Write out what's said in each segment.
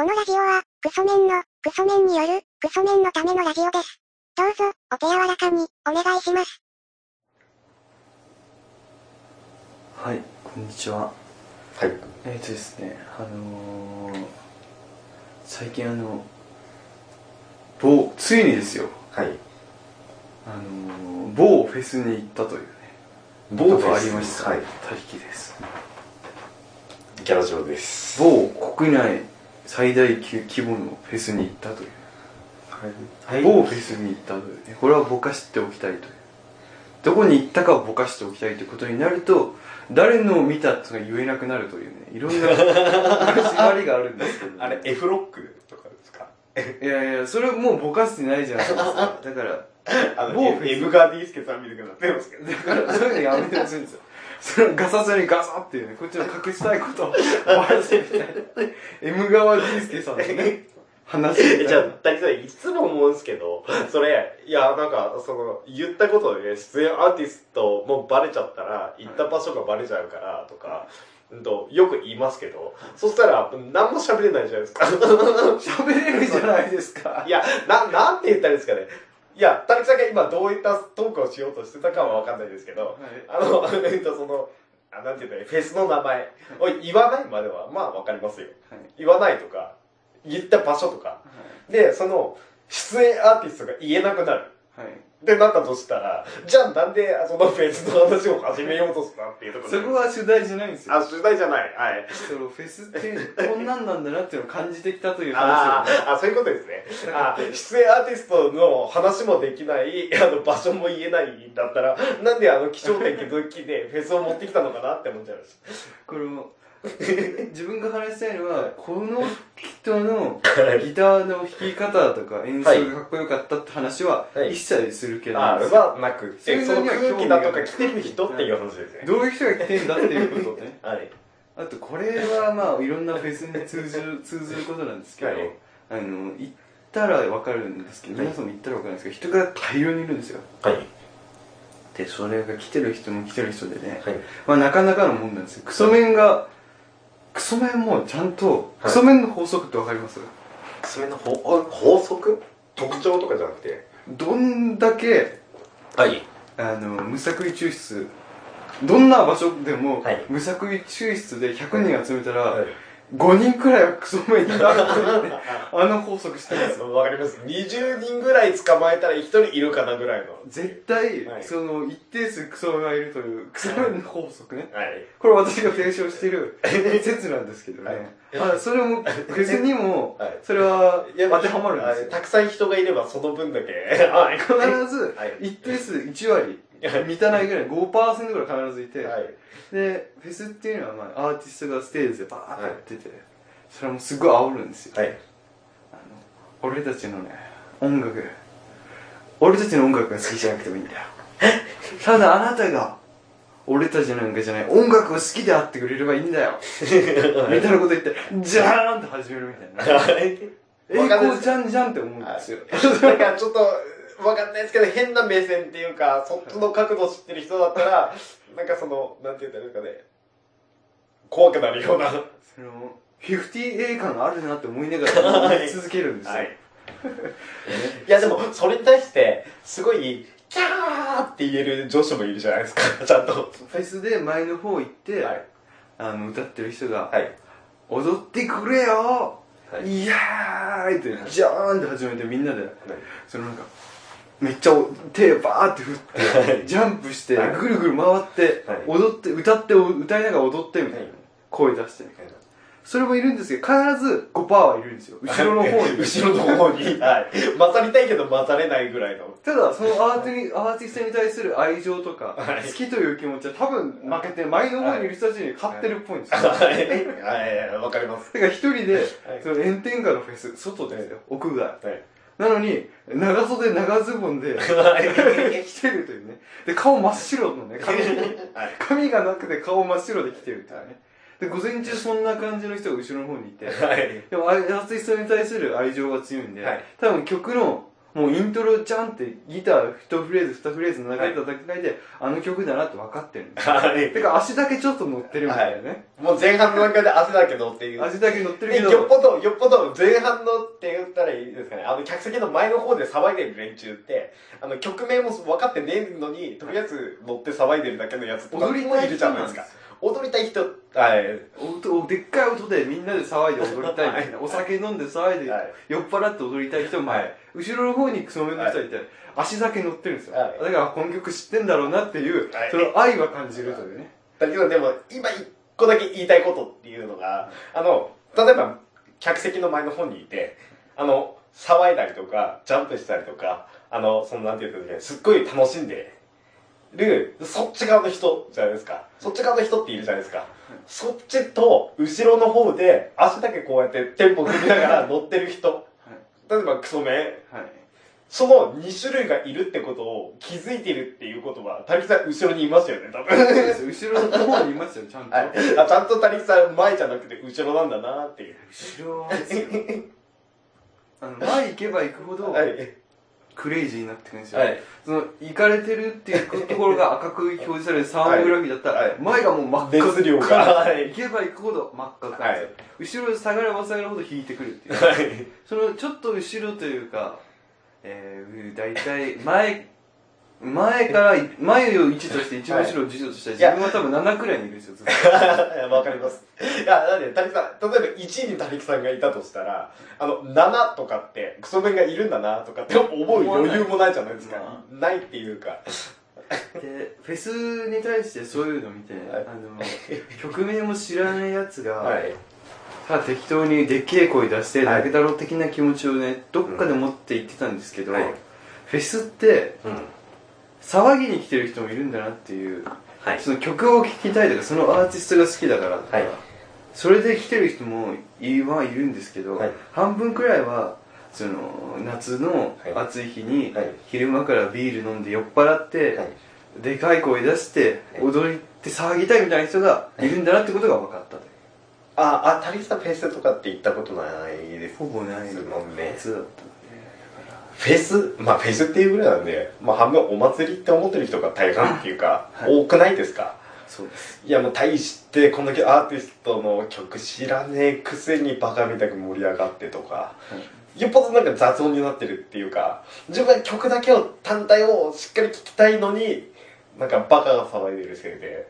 このラジオは、クソメンの、クソメンによる、クソメンのためのラジオです。どうぞ、お手柔らかに、お願いします。はい、こんにちは。はい。えっ、ー、とですね、あのー、最近あの、某、ついにですよ、はい。あのー、某フェスに行ったというね、某ことがありました。はい。たりきです。ギャラ嬢です。某国内最大級規模のフェスに行ったという。はい。某フェスに行ったというね、これはぼかしておきたいという。どこに行ったかをぼかしておきたいということになると、誰のを見たとか言えなくなるというね、いろんな縛りがあるんですけど、あれ、F ロックとかですか？いやいや、それもうぼかしてないじゃないですか。だから、あの、某某 M ガーディースケさんみたいになってますけど。だからそういうのやめてほしいんですよ。それガサツにガサっていうね、こっちの隠したいことを バラしてみたいな。M 川ディースケさんのね、話みたいな じゃあ、谷さん、いつも思うんですけど、それ、いや、なんか、その、言ったことで、出演アーティストもバレちゃったら、行った場所がバレちゃうから、とか、うんと、よく言いますけど、そしたら、何も喋れないじゃないですか。喋れるじゃないですか。いや、な、なんて言ったらいいですかね。いや、谷さんが今どういったトークをしようとしてたかはわかんないですけど、あの、えっと、その、あなんて言ったらいいフェスの名前を言わないまでは、まあわかりますよ。はい言わないとか、言った場所とか。で、その、出演アーティストが言えなくなる。はい。ってなったとしたら、じゃあなんでそのフェスの話を始めようとしたっていうところでそこは主題じゃないんですよ。あ、取材じゃない。はい。そのフェスってこんなんなんだなっていうのを感じてきたというあ話を。ーあ、そういうことですね。あ出演アーティストの話もできない、あの、場所も言えないんだったら、なんであの、気象点気づきでフェスを持ってきたのかなって思っちゃいましこれも、自分が話したいのは、この人のた。ギターの弾き方とか演奏がかっこよかったって話ははい一切するけど、あ、はなく、そういうその空気だとか来てる人っていう話ですね。どういう人が来てんだっていうことね。はい。あとこれはまあいろんなフェスに通ずる、通ずることなんですけど、はいあの、行ったらわかるんですけど、はい皆さんも行ったらわかるんですけど、人が大量にいるんですよ。はい。で、それが来てる人も来てる人でね、はい。まあなかなかのもんなんですよ。クソメンが、クソメンもちゃんと、はい。クソメンの法則ってわかります？それの法法則？特徴とかじゃなくて？どんだけ、はい。あの、無作為抽出、どんな場所でも、はい。無作為抽出で100人集めたら、はい5人くらいはクソメンになるというね、あの法則してるんですよ。わかります。20人ぐらい捕まえたら1人いるかなぐらいの。絶対、はいその、一定数クソメンがいるという、クソメンの法則ね。はい。これ私が提唱している説なんですけどね。あそれも、フェスにもはい、それはや当てはまるんですよ。はいたくさん人がいればその分だけ。はい。必ずはい、一定数1割、満たないぐらい、5%ぐらい必ずいて、はい。で、フェスっていうのは、まあ、アーティストがステージでバーってやってて、それはもうすごい煽るんですよ。はい。あの、俺たちのね、音楽、俺たちの音楽が好きじゃなくてもいいんだよ。ただあなたが、俺たちなんかじゃない、音楽を好きであってくれればいいんだよ。みたいなこと言って、じゃーんって始めるみたいな。栄わかんないです光じゃんじゃんって思うんですよ。なんかちょっと、わかんないですけど、変な目線っていうか、そっちの角度知ってる人だったら、なんかその、なんて言ったらいいですかね、怖くなるような。はその、50A 感があるなって思いながら言い続けるんですよ。い。いやでも、それに対して、すごい、キャーって言える女子もいるじゃないですか、ちゃんと。フェスで前の方行って、はい。あの、歌ってる人が、はい。踊ってくれよはいいやーいって、ジャーンって始めてみんなで、そのなんか、めっちゃ手バーって振って、ジャンプして、はいぐるぐる回って、はい踊って、歌って、歌いながら踊ってみたいなはい。声出してみたいな。それもいるんですけど、必ず5%はいるんですよ。後ろの方に。後ろの方に。はい。混ざりたいけど混ざれないぐらいの。ただ、そのアーティアーティストに対する愛情とか、はい好きという気持ちは多分負けて、前の方にいる人たちに勝ってるっぽいんですよ。はい。はい。わかります。だから一人で、はいその炎天下のフェス、外ですよ、屋外。はい。なのに、長袖長ズボンで、はい。来てるというね。で、顔真っ白のね、髪、はい。髪がなくて顔真っ白で来てるっていうね。で、午前中そんな感じの人が後ろの方にいて、はい。でもアーティストに対する愛情が強いんで、はい多分曲のもうイントロちゃんってギター1フレーズ2フレーズの中で叩き替えて、あの曲だなって分かってるんですよ はいてか足だけちょっと乗ってるみたいなね、もう前半の段階で汗だけどっていう。足だけ乗ってるでけどよっぽど、よっぽど前半のって言ったらいいですかね。あの、客席の前の方で騒いでる連中って、あの、曲名も分かってねえのに、とりあえず乗って騒いでるだけのやつとかもいるじゃないですか。踊りたい人、はい。音でっかい音でみんなで騒いで踊りたいみたいな、お酒飲んで騒いで、はい。酔っ払って踊りたい人も、はい。後ろの方にクソメンの人がいて、足だけ乗ってるんですよ、はい。だからこの曲知ってんだろうなっていう、はい。その愛は感じるというね、だけどでも、今一個だけ言いたいことっていうのが、あの、例えば、客席の前の方にいて、あの、騒いだりとか、ジャンプしたりとか、あの、その、なんていうかね、すっごい楽しんでる、そっち側の人じゃないですか。そっち側の人っているじゃないですか。そっちと、後ろの方で、足だけこうやってテンポ踏みながら乗ってる人。例えば、クソメン。はいその2種類がいるってことを気づいてるっていうことは、谷木さん後ろにいますよね、多分。後ろの方にいますよちゃんと、はい、あちゃんと谷木さん前じゃなくて後ろなんだなっていう。後ろですよあの前行けば行くほど、はい。クレイジーになってくるんですよ、はい。その行かれてるっていうところが 赤く表示されるサーモグラフィーだったら、はい。前がもう真っ赤熱量が。はい。行けば行くほど真っ赤なんですよ、後ろ下がれば下がるほど引いてくるっていう、はい。そのちょっと後ろというか、えー、大体前前から前を1として一番後ろを10としたら自分は多分7くらいにいるんですよずっとわかります。いや、なんで、谷木さん、例えば1位に谷木さんがいたとしたら、あの、7とかって、クソメンがいるんだなとかって思う余裕もないじゃないですか。まないっていうか。でフェスに対してそういうのを見て、はいあの曲名も知らないやつが、はい。ただ適当にでっけえ声出して、はいだろ的な気持ちをねどっかで持って言ってたんですけど、はいフェスってうん。騒ぎに来てる人もいるんだなっていうはい。その曲を聴きたいとかそのアーティストが好きだからとか、はい。それで来てる人もいはいるんですけど、はい。半分くらいはその夏のはい。暑い日に、はい。昼間からビール飲んで酔っ払って、はい。でかい声出してはい。踊って騒ぎたいみたいな人がい。るんだなってことが分かったと。あ、あ、谷木さんフェスとかって行ったことないです。ほぼない。もんね。夏だったフェス、まあフェスっていうぐらいなんで、まあ半分お祭りって思ってる人が大半っていうか、はい。多くないですか？そうです。いやもう大してこんだけアーティストの曲知らねえくせにバカみたく盛り上がってとか、よっぽどなんか雑音になってるっていうか、自分は曲だけを、単体をしっかり聴きたいのに、なんかバカが騒いでるせいで。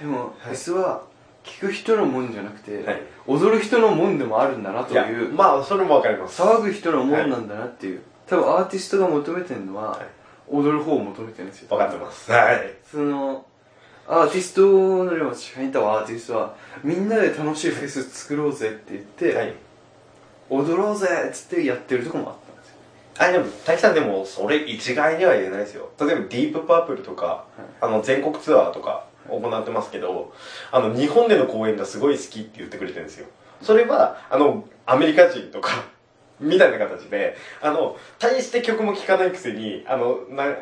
でも、フェスは聴く人のもんじゃなくて、はい踊る人のもんでもあるんだなといやいう、まあそれもわかります。騒ぐ人のもんなんだなっていう、多分アーティストが求めてるのは、はい踊る方を求めてるんですよわかってます。はい。そのアーティストのでも社員とアーティストはみんなで楽しいフェス作ろうぜって言って、はい。踊ろうぜっつってやってるとこもあったんですよあ、でも、大木さんでも、それ一概には言えないですよ。例えば、ディープパープルとか、あの、全国ツアーとか行ってますけど、あの、日本での公演がすごい好きって言ってくれてるんですよ。それは、あの、アメリカ人とか、みたいな形で、あの、大して曲も聴かないくせに、あの、な、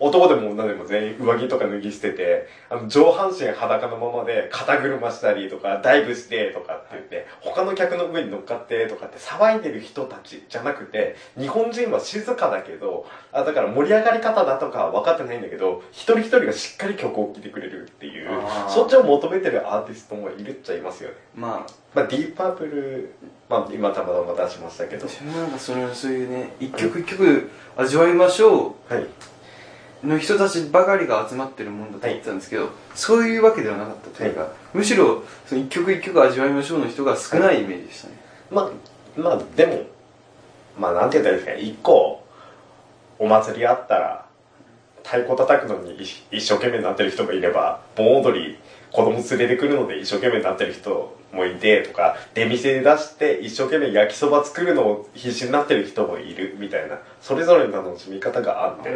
男でも女でも全員上着とか脱ぎ捨てて、あの、上半身裸のままで肩車したりとか、ダイブしてとかって言って、他の客の上に乗っかってとかって騒いでる人たちじゃなくて、日本人は静かだけど、あだから盛り上がり方だとかは分かってないんだけど、一人一人がしっかり曲を聴いてくれるっていうそっちを求めてるアーティストもいるっちゃいますよね。まあまあ、ディープパープル、まあ、今たまたま出しましたけど。私もなんかそのそういうね一曲一曲味わいましょはい。うの人たちばかりが集まってるもんだと思ってたんですけど、そういうわけではなかったというか、むしろその一曲一曲味わいましょうの人が少ないイメージでしたね、まあ、まあ、でも、まあ、なんて言ったらいいですかね、一個、お祭りあったら、太鼓叩くのに一一生懸命になってる人もいれば、盆踊り、子供連れてくるので一生懸命になってる人もいて、とか、出店で出して一生懸命焼きそば作るのを必死になってる人もいる、みたいな、それぞれの楽しみ方があって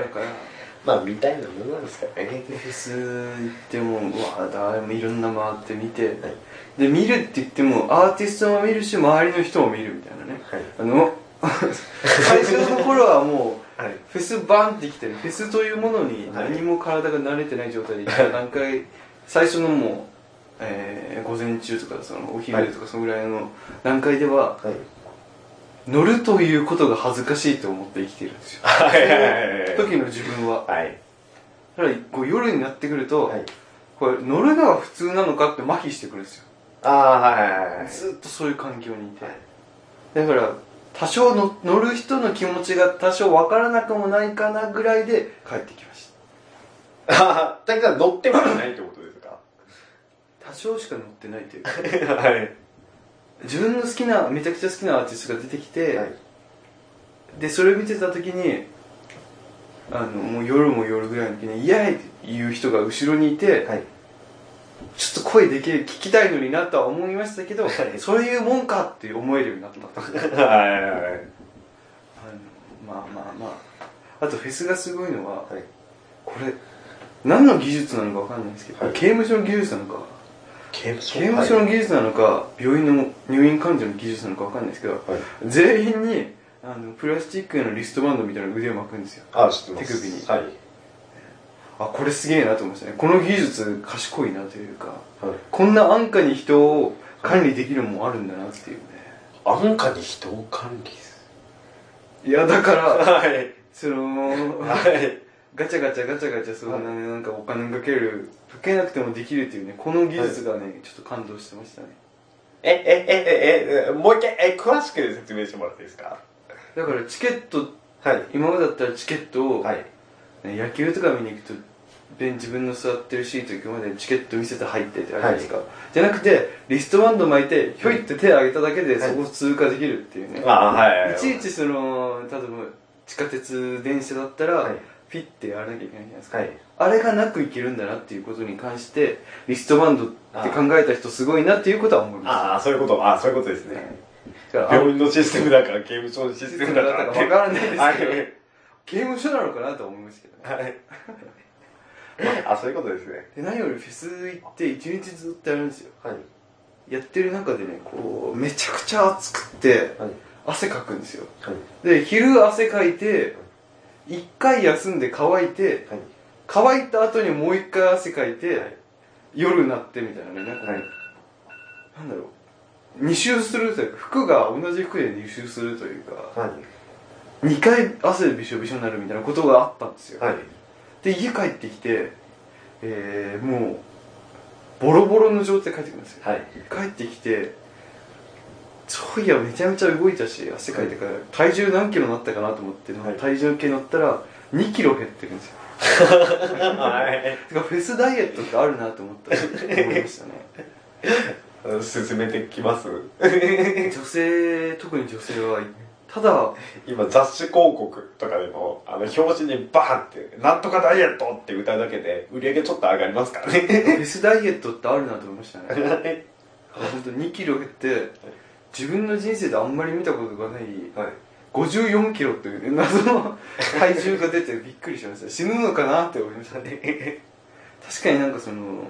まあ、みたいなものなんですかね。でフェス行ってもうわ誰もいろんな回って見て、はいで見るって言ってもアーティストも見るし周りの人も見るみたいなねはい。あの 最初の頃はもうはい。フェスバンってきてるフェスというものに何も体が慣れてない状態で行った段階最初のもう、えー午前中とかそのお昼とかそのぐらいの段階でははい。乗るということが恥ずかしいと思って生きてるんですよ。はい。はいはいはい時の自分は。はい。だからこう夜になってくると、はい。これ乗るのが普通なのかって麻痺してくるんですよ。ああはいはいはいはい。ずっとそういう環境にいて、だから多少の乗る人の気持ちが多少わからなくもないかなぐらいで帰ってきましああ だから乗ってはいないってことですか？た多少しか乗ってないというか。はい自分の好きなめちゃくちゃ好きなアーティストが出てきて、はい。でそれ見てた時にあのもう夜も夜ぐらいの時に「イエーイ!」って言う人が後ろにいて、はい。ちょっと声でけえ聞きたいのになとは思いましたけど、はい。そういうもんかって思えるようになった はいはいはい。あのまあまあまあ。あとフェスがすごいのは、はい。これ何の技術なのかわかんないんですけど、はい。刑務所の技術なのか刑務所の技術なのか病院の入院患者の技術なのかわかんないですけど、はい。全員にあのプラスチックのリストバンドみたいな腕を巻くんですよ。あ知ってます。手首に。はい。あこれすげえなと思いましたね。この技術賢いなというか。はい。こんな安価に人を管理できるもんもあるんだなっていうね。安価に人を管理すいやだからるはい。そのはいガチャガチャガチャガチャそんなねなんかお金かけるかけなくてもできるっていうねこの技術がね、ちょっと感動してましたね。えええええもう一回え詳しく説明してもらっていいですか？だからチケットはい。今までだったらチケットを、はい。ね野球とか見に行くと自分の座ってるシート行くまでチケット見せて入ってってあるじゃないですか、じゃなくてリストバンド巻いてひょいって手挙げただけではい。そこを通過できるっていうね、あはい。い、ちいちその例えば地下鉄電車だったら、はいピッてやらなきゃいけないじゃないですか、はい。あれがなくいけるんだなっていうことに関してリストバンドって考えた人すごいなっていうことは思いまああそういうこと。ああそういうことですね。すだから病院のシステムだから刑務所のシシステムだから分からないですけど、はい。刑務所なのかなと思いますけどね。はい。あそういうことですね。で何よりフェス行って一日ずっとやるんですよ。はい。やってる中でねこうめちゃくちゃ暑くってはい。汗かくんですよ。はい。で昼汗かいて一回休んで乾いてはい。乾いた後にもう一回汗かいて、はい。夜になってみたいなね。なんかね、はい。なんだろう。二周するというか服が同じ服で二周するというかはい。二回汗でびしょびしょになるみたいなことがあったんですよ、はい。で家帰ってきてえー、もうボロボロの状態で帰ってくるんですよ。はい。帰ってきてそういやめちゃめちゃ動いたし汗かいてから体重何キロになったかなと思って、はい。体重計乗ったら2キロ減ってるんですよ。はい。フェスダイエットってあるなと思った思いましたね。進めてきます？女性特に女性はただ今雑誌広告とかでもあの表紙にバーンって「なんとかダイエット」って歌うだけで売り上げちょっと上がりますからフねェスダイエットってあるなと思いましたね。はい。本当2キロ減って自分の人生であんまり見たことがないはい。54キロっていうね謎の 体重が出てびっくりしました。死ぬのかなって思いましたね。確かになんかその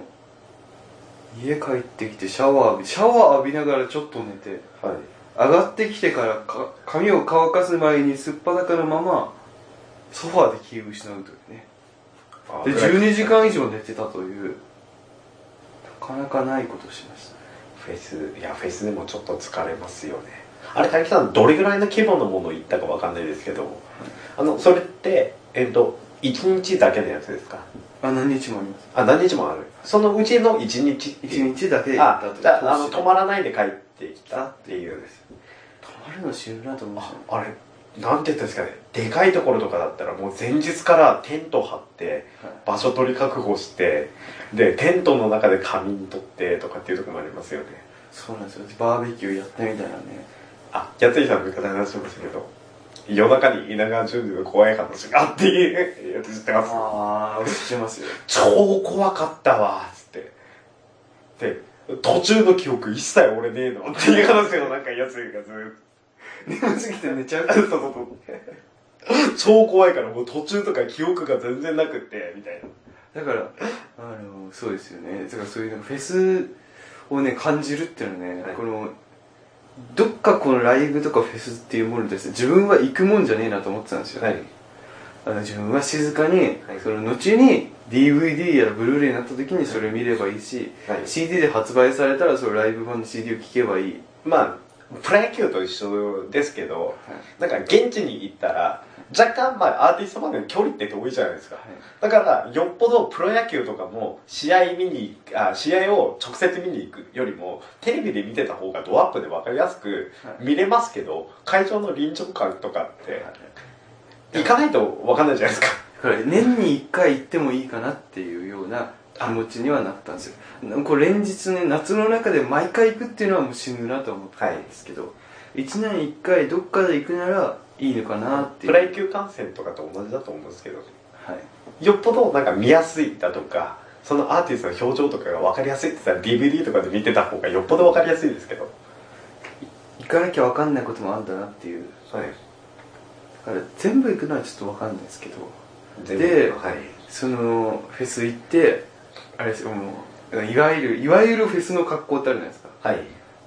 家帰ってきてシャワー浴びシャワー浴びながらちょっと寝てはい。上がってきてからか髪を乾かす前にすっぱだかのままソファーで気を失うというね。で12時間以上寝てたというなかなかないことをしました。ねフェスいやフェスでもちょっと疲れますよね。あれ大木さんどれぐらいの規模のものを言ったかわかんないですけど。あのそれってえっと1日だけのやつですか？あ何日もあります。あ何日もある。そのうちの1日っていう。1日だけで行ったとあじゃああの通して泊まらないで帰ってきたっていう泊まるの死ぬなと思いまし。たねあれなんて言ったんですかね。でかいところとかだったらもう前日からテント張って場所取り確保してでテントの中で仮眠取ってとかっていうところもありますよね。そうなんですよ。バーベキューやったみたいなね。あやついさんの味方に話しましたけど夜中に稲川淳二の怖い話があっていうやつ知ってます。ああ知ってますよ。超怖かったわっつって。で途中の記憶一切俺ねえのっていう話をなんかやつがずっと眠すぎて寝ちゃうそうそうそう超怖いからもう途中とか記憶が全然なくってみたいな。だからあのそうですよね。だからそういうフェスをね感じるっていうのはね、はい。このどっかこのライブとかフェスっていうものに対して自分は行くもんじゃねえなと思ってたんですよ、はい。あの自分は静かに、はい。その後に DVD やブルーレイになった時にそれを見ればいいし、はい。CD で発売されたらそのライブ版の CD を聴けばいい。まあプロ野球と一緒ですけど、なんか現地に行ったら、若干まあアーティストまでの距離って遠いじゃないですか。だから、よっぽどプロ野球とかも試合見にあ、試合を直接見に行くよりも、テレビで見てた方がドアップで分かりやすくはい見れますけど、会場の臨場感とかって、行かないと分かんないじゃないですか。年に1回行ってもいいかなっていうような気持ちにはなったんですよこれ連日ね夏の中で毎回行くっていうのはもう死ぬなと思ってたんですけど、1年1回どっかで行くならいいのかなっていうプロ野球観戦とかと同じだと思うんですけど、はいよっぽどなんか見やすいだとか、そのアーティストの表情とかが分かりやすいって言ったら DVD とかで見てた方がよっぽど分かりやすいですけど。行かなきゃ分かんないこともあるんだなっていうはい。だから全部行くのはちょっと分かんないですけど全で部はい。そのフェス行ってあれですよもういわゆるいわゆるフェスの格好ってあるじゃないですかはい。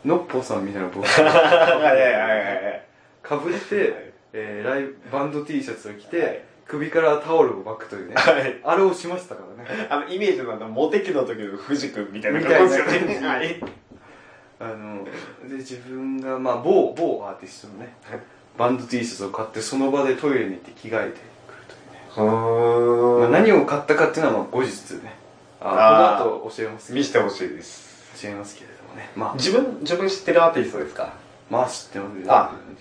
のっぽさんみたいな僕 はいはいはいはい。かぶって、えーライブバンド T シャツを着て、はい首からタオルを巻くというねはい。あれをしましたからね あの、イメージのあの、モテ期の時の藤君みたいな感じですよね。みたいなはい。あので自分がまあ某某アーティストのねはいバンド T シャツを買ってその場でトイレに行って着替えてくるというね。まあ、何を買ったかっていうのはまあ後日ねあーあこの後教えます。見せてほしいです。教えますけれどもね。まあ自分、自分知ってるアーティストですか？まあ知ってますあ。じゃ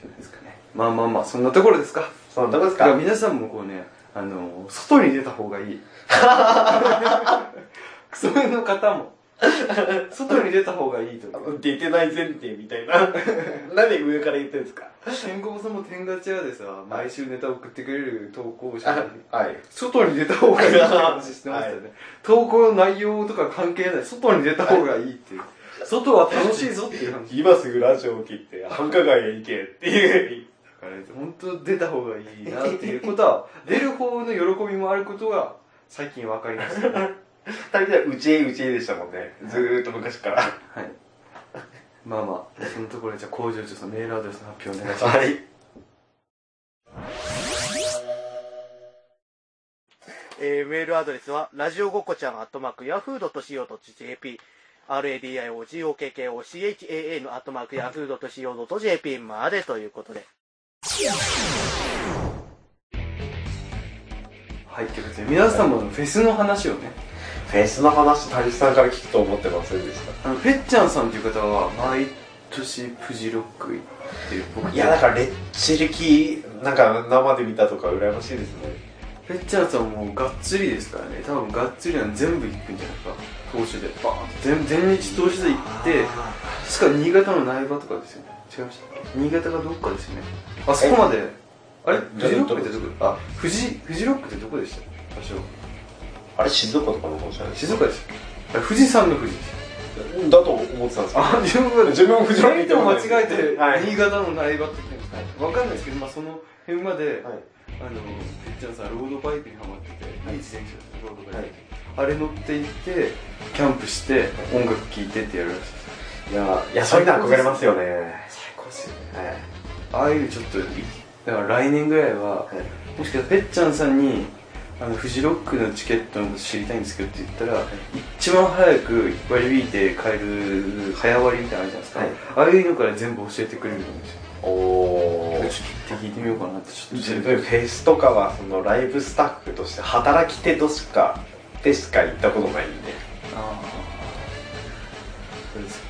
ないですかね。まあまあまあそんなところですか？そのどこですだか皆さんもこうねあの外に出た方がいい。クソの方も外に出た方がいいとあの出てない前提みたいな。なんで上から言ってるんですか？天候さんも天ガチ屋でさ毎週ネタ送ってくれる投稿者に。はい。外に出た方がいいって話してましたよね、投稿の内容とか関係ない。外に出た方がいいっていう、外は楽しいぞっていう話。今すぐラジオを切って、繁華街へ行けっていう。だから本当出た方がいいなっていうことは出る方の喜びもあることが最近分かりました、は い二人ではうちへうちへでしたもんね。ずーっと昔から。まあまあそのところでじゃあ工場長さんメールアドレスの発表お願いします、はい。えーメールアドレスは、ラジオごっこちゃん、アットマーク、ヤフー .co.jp、radiogokochan、アットマーク、ヤフー .co.jp までということで。はいということで皆さんもフェスの話をねフェスの話、谷さんから聞くと思ってませんでしあのぺっちゃんさんという方は毎年フジロック行って僕た。いや、だから、レッチリキ、なんか生で見たとか羨ましいですね。ぺっちゃんさんもがっつりですからね。多分がっつりなの全部行くんじゃないか。投手で。バーンと全全日投手で行って。確か新潟の苗場とかですよね。違いました新潟がどっかですよね。あそこまで。あれ？フジロックってどこ？あフジフジロックってどこでした場所あれ、静岡とかの方じゃない？静岡です富士山の富士だと思ってたんです。あ自分が自分もフジロック意外と間違えて、はい。新潟の苗場って言ってるんですか、わかんないですけど、まあ、その辺まで、はい。あのぺっちゃんさんロードバイクにハマってて、い。い自転車ロードバイク、はい。あれ乗って行ってキャンプして音楽聴いてってやるらしいですいや、いや、そういうの憧れますよね。最高ですよね。はい。ああいうのちょっといだから来年ぐらいは、もしかしたらぺっちゃんさんにあのフジロックのチケットの知りたいんですけどって言ったら、一番早く割り引いて買える早割りみたいなのあるじゃないですか、はい。ああいうのから全部教えてくれるんですよおー。ちょっと聞いてみようかなってちょっと。自分フェスとかはそのライブスタッフとして働き手としかでしか行ったことないんで。ああそうです。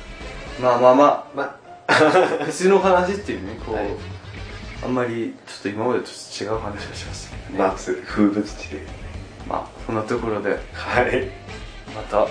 まあまあままあフェスの話っていうねこう、はいあんまりちょっと今までと違う話をしましたけどね。夏風物詩で。まあそんなところで。はい。また